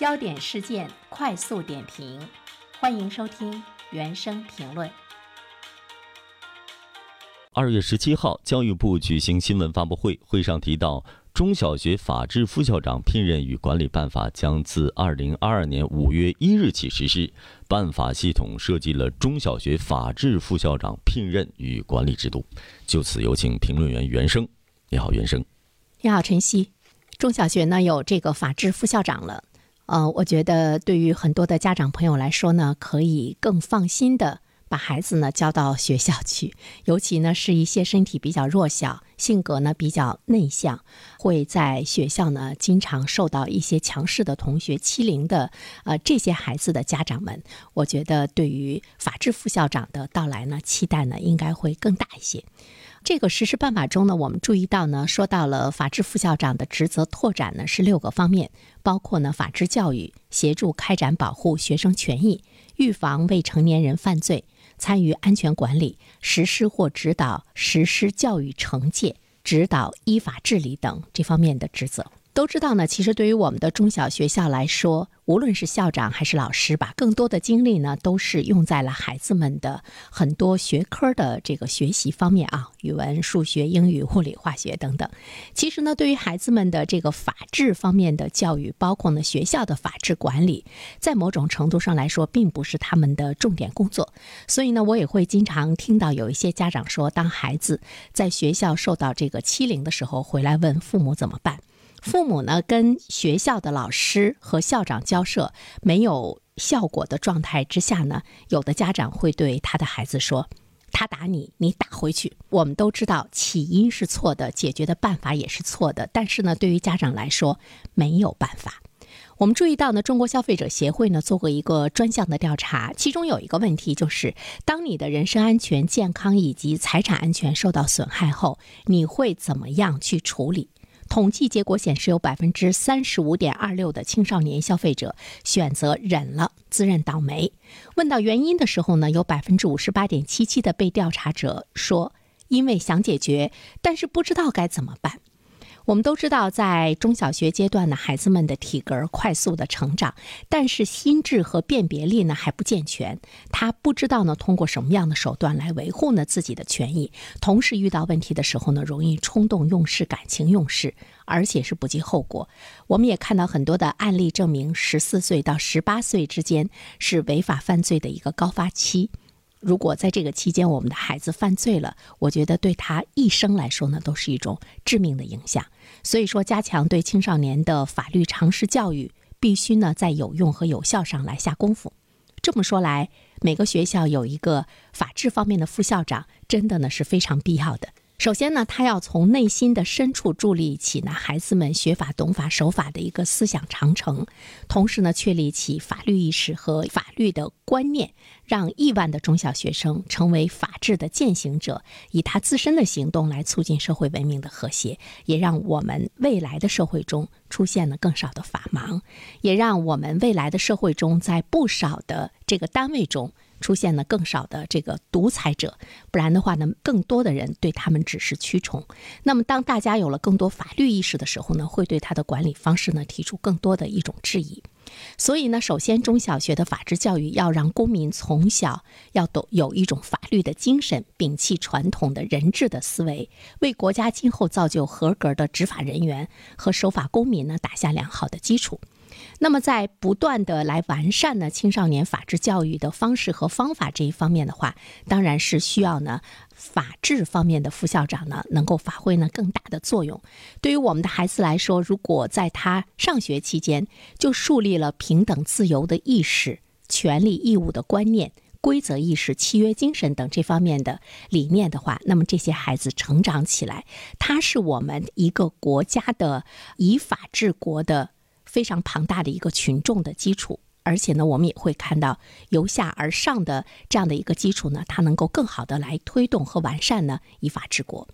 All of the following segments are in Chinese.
焦点事件快速点评，欢迎收听原声评论。二月十七号，教育部举行新闻发布会，会上提到，中小学法制副校长聘任与管理办法将自二零二二年五月一日起实施。办法系统设计了中小学法制副校长聘任与管理制度。就此，有请评论员袁生。你好，袁生。你好，晨曦。中小学呢有这个法制副校长了。呃，我觉得对于很多的家长朋友来说呢，可以更放心的把孩子呢交到学校去，尤其呢是一些身体比较弱小、性格呢比较内向，会在学校呢经常受到一些强势的同学欺凌的，呃，这些孩子的家长们，我觉得对于法制副校长的到来呢，期待呢应该会更大一些。这个实施办法中呢，我们注意到呢，说到了法治副校长的职责拓展呢是六个方面，包括呢法治教育、协助开展保护学生权益、预防未成年人犯罪、参与安全管理、实施或指导实施教育惩戒、指导依法治理等这方面的职责。都知道呢，其实对于我们的中小学校来说，无论是校长还是老师吧，更多的精力呢都是用在了孩子们的很多学科的这个学习方面啊，语文、数学、英语、物理、化学等等。其实呢，对于孩子们的这个法治方面的教育，包括呢学校的法治管理，在某种程度上来说，并不是他们的重点工作。所以呢，我也会经常听到有一些家长说，当孩子在学校受到这个欺凌的时候，回来问父母怎么办。父母呢，跟学校的老师和校长交涉没有效果的状态之下呢，有的家长会对他的孩子说：“他打你，你打回去。”我们都知道起因是错的，解决的办法也是错的。但是呢，对于家长来说没有办法。我们注意到呢，中国消费者协会呢做过一个专项的调查，其中有一个问题就是：当你的人身安全、健康以及财产安全受到损害后，你会怎么样去处理？统计结果显示，有百分之三十五点二六的青少年消费者选择忍了，自认倒霉。问到原因的时候呢，有百分之五十八点七七的被调查者说，因为想解决，但是不知道该怎么办。我们都知道，在中小学阶段呢，孩子们的体格快速的成长，但是心智和辨别力呢还不健全。他不知道呢通过什么样的手段来维护呢自己的权益，同时遇到问题的时候呢，容易冲动用事、感情用事，而且是不计后果。我们也看到很多的案例证明，十四岁到十八岁之间是违法犯罪的一个高发期。如果在这个期间我们的孩子犯罪了，我觉得对他一生来说呢，都是一种致命的影响。所以说，加强对青少年的法律常识教育，必须呢在有用和有效上来下功夫。这么说来，每个学校有一个法治方面的副校长，真的呢是非常必要的。首先呢，他要从内心的深处筑立起呢孩子们学法、懂法、守法的一个思想长城，同时呢，确立起法律意识和法律的观念，让亿万的中小学生成为法治的践行者，以他自身的行动来促进社会文明的和谐，也让我们未来的社会中出现了更少的法盲，也让我们未来的社会中在不少的这个单位中。出现了更少的这个独裁者，不然的话呢，更多的人对他们只是屈从。那么，当大家有了更多法律意识的时候呢，会对他的管理方式呢提出更多的一种质疑。所以呢，首先中小学的法治教育要让公民从小要懂有一种法律的精神，摒弃传统的人治的思维，为国家今后造就合格的执法人员和守法公民呢打下良好的基础。那么，在不断的来完善呢青少年法治教育的方式和方法这一方面的话，当然是需要呢法治方面的副校长呢能够发挥呢更大的作用。对于我们的孩子来说，如果在他上学期间就树立了平等自由的意识、权利义务的观念、规则意识、契约精神等这方面的理念的话，那么这些孩子成长起来，他是我们一个国家的以法治国的。非常庞大的一个群众的基础，而且呢，我们也会看到由下而上的这样的一个基础呢，它能够更好的来推动和完善呢依法治国。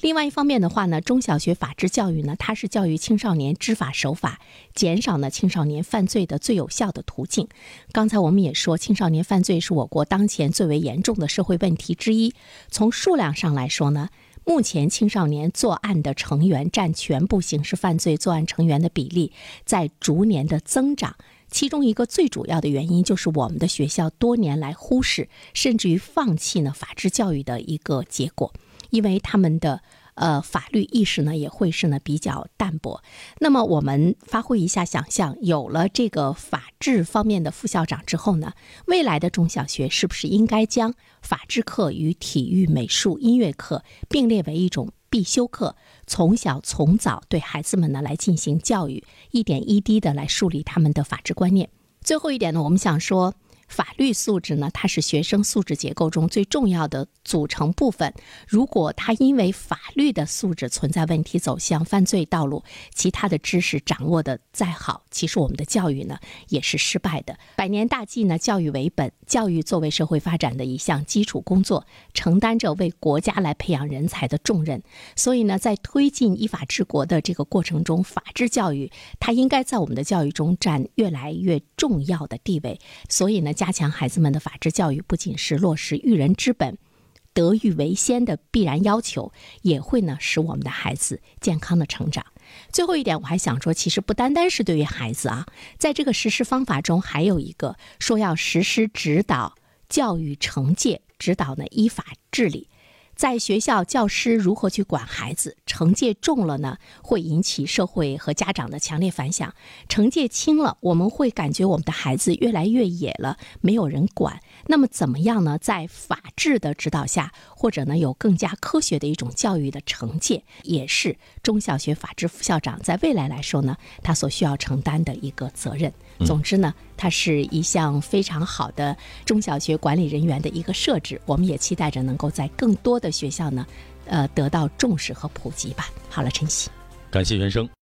另外一方面的话呢，中小学法治教育呢，它是教育青少年知法守法、减少呢青少年犯罪的最有效的途径。刚才我们也说，青少年犯罪是我国当前最为严重的社会问题之一。从数量上来说呢。目前青少年作案的成员占全部刑事犯罪作案成员的比例在逐年的增长。其中一个最主要的原因就是我们的学校多年来忽视甚至于放弃呢法治教育的一个结果，因为他们的。呃，法律意识呢也会是呢比较淡薄。那么我们发挥一下想象，有了这个法治方面的副校长之后呢，未来的中小学是不是应该将法治课与体育、美术、音乐课并列为一种必修课，从小从早对孩子们呢来进行教育，一点一滴的来树立他们的法治观念。最后一点呢，我们想说。法律素质呢，它是学生素质结构中最重要的组成部分。如果他因为法律的素质存在问题，走向犯罪道路，其他的知识掌握的再好，其实我们的教育呢也是失败的。百年大计呢，教育为本，教育作为社会发展的一项基础工作，承担着为国家来培养人才的重任。所以呢，在推进依法治国的这个过程中，法治教育它应该在我们的教育中占越来越重要的地位。所以呢。加强孩子们的法治教育，不仅是落实育人之本、德育为先的必然要求，也会呢使我们的孩子健康的成长。最后一点，我还想说，其实不单单是对于孩子啊，在这个实施方法中，还有一个说要实施指导教育惩戒，指导呢依法治理。在学校，教师如何去管孩子？惩戒重了呢，会引起社会和家长的强烈反响；惩戒轻了，我们会感觉我们的孩子越来越野了，没有人管。那么怎么样呢？在法治的指导下，或者呢有更加科学的一种教育的惩戒，也是中小学法治副校长在未来来说呢，他所需要承担的一个责任。总之呢，它是一项非常好的中小学管理人员的一个设置，我们也期待着能够在更多的学校呢，呃，得到重视和普及吧。好了，晨曦，感谢袁生。